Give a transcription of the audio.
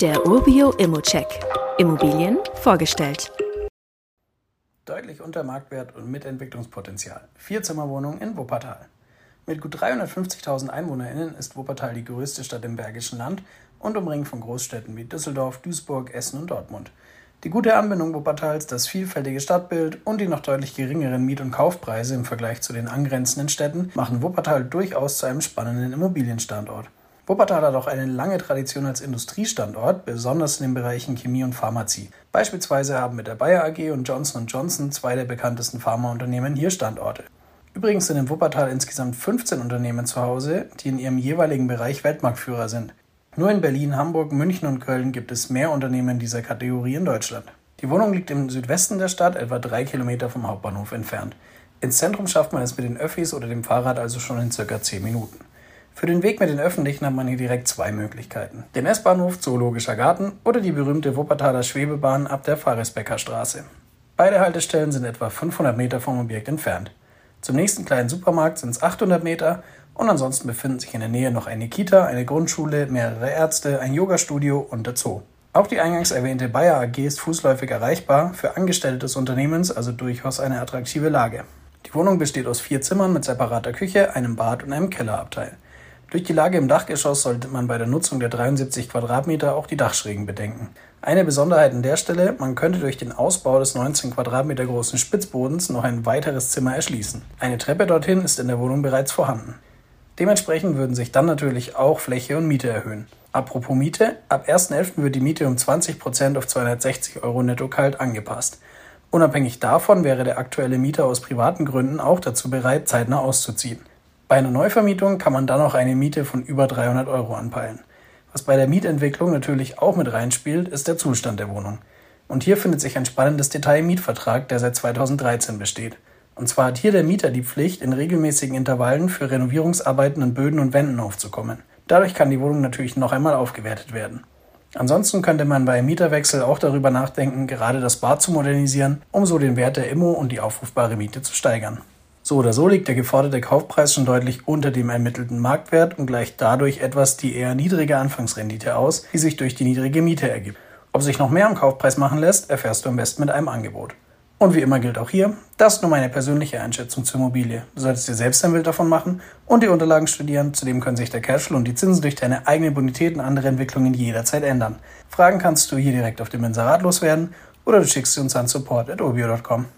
Der Urbio Immocheck. Immobilien vorgestellt. Deutlich unter Marktwert und mit Entwicklungspotenzial. Vierzimmerwohnung in Wuppertal. Mit gut 350.000 EinwohnerInnen ist Wuppertal die größte Stadt im Bergischen Land und umringt von Großstädten wie Düsseldorf, Duisburg, Essen und Dortmund. Die gute Anbindung Wuppertals, das vielfältige Stadtbild und die noch deutlich geringeren Miet- und Kaufpreise im Vergleich zu den angrenzenden Städten machen Wuppertal durchaus zu einem spannenden Immobilienstandort. Wuppertal hat auch eine lange Tradition als Industriestandort, besonders in den Bereichen Chemie und Pharmazie. Beispielsweise haben mit der Bayer AG und Johnson Johnson zwei der bekanntesten Pharmaunternehmen hier Standorte. Übrigens sind in Wuppertal insgesamt 15 Unternehmen zu Hause, die in ihrem jeweiligen Bereich Weltmarktführer sind. Nur in Berlin, Hamburg, München und Köln gibt es mehr Unternehmen dieser Kategorie in Deutschland. Die Wohnung liegt im Südwesten der Stadt, etwa drei Kilometer vom Hauptbahnhof entfernt. Ins Zentrum schafft man es mit den Öffis oder dem Fahrrad also schon in circa 10 Minuten. Für den Weg mit den Öffentlichen hat man hier direkt zwei Möglichkeiten. Den S-Bahnhof Zoologischer Garten oder die berühmte Wuppertaler Schwebebahn ab der Faresbecker Straße. Beide Haltestellen sind etwa 500 Meter vom Objekt entfernt. Zum nächsten kleinen Supermarkt sind es 800 Meter und ansonsten befinden sich in der Nähe noch eine Kita, eine Grundschule, mehrere Ärzte, ein Yogastudio und der Zoo. Auch die eingangs erwähnte Bayer AG ist fußläufig erreichbar, für Angestellte des Unternehmens also durchaus eine attraktive Lage. Die Wohnung besteht aus vier Zimmern mit separater Küche, einem Bad und einem Kellerabteil. Durch die Lage im Dachgeschoss sollte man bei der Nutzung der 73 Quadratmeter auch die Dachschrägen bedenken. Eine Besonderheit an der Stelle, man könnte durch den Ausbau des 19 Quadratmeter großen Spitzbodens noch ein weiteres Zimmer erschließen. Eine Treppe dorthin ist in der Wohnung bereits vorhanden. Dementsprechend würden sich dann natürlich auch Fläche und Miete erhöhen. Apropos Miete, ab 1.11. wird die Miete um 20% auf 260 Euro netto kalt angepasst. Unabhängig davon wäre der aktuelle Mieter aus privaten Gründen auch dazu bereit, zeitnah auszuziehen. Bei einer Neuvermietung kann man dann auch eine Miete von über 300 Euro anpeilen. Was bei der Mietentwicklung natürlich auch mit reinspielt, ist der Zustand der Wohnung. Und hier findet sich ein spannendes Detail im Mietvertrag, der seit 2013 besteht. Und zwar hat hier der Mieter die Pflicht, in regelmäßigen Intervallen für Renovierungsarbeiten an Böden und Wänden aufzukommen. Dadurch kann die Wohnung natürlich noch einmal aufgewertet werden. Ansonsten könnte man bei Mieterwechsel auch darüber nachdenken, gerade das Bad zu modernisieren, um so den Wert der Immo und die aufrufbare Miete zu steigern. So oder so liegt der geforderte Kaufpreis schon deutlich unter dem ermittelten Marktwert und gleicht dadurch etwas die eher niedrige Anfangsrendite aus, die sich durch die niedrige Miete ergibt. Ob sich noch mehr am Kaufpreis machen lässt, erfährst du am besten mit einem Angebot. Und wie immer gilt auch hier, das ist nur meine persönliche Einschätzung zur Immobilie. Du solltest dir selbst ein Bild davon machen und die Unterlagen studieren. Zudem können sich der Cashflow und die Zinsen durch deine eigene Bonität und andere Entwicklungen jederzeit ändern. Fragen kannst du hier direkt auf dem Inserat loswerden oder du schickst sie uns an support.obio.com.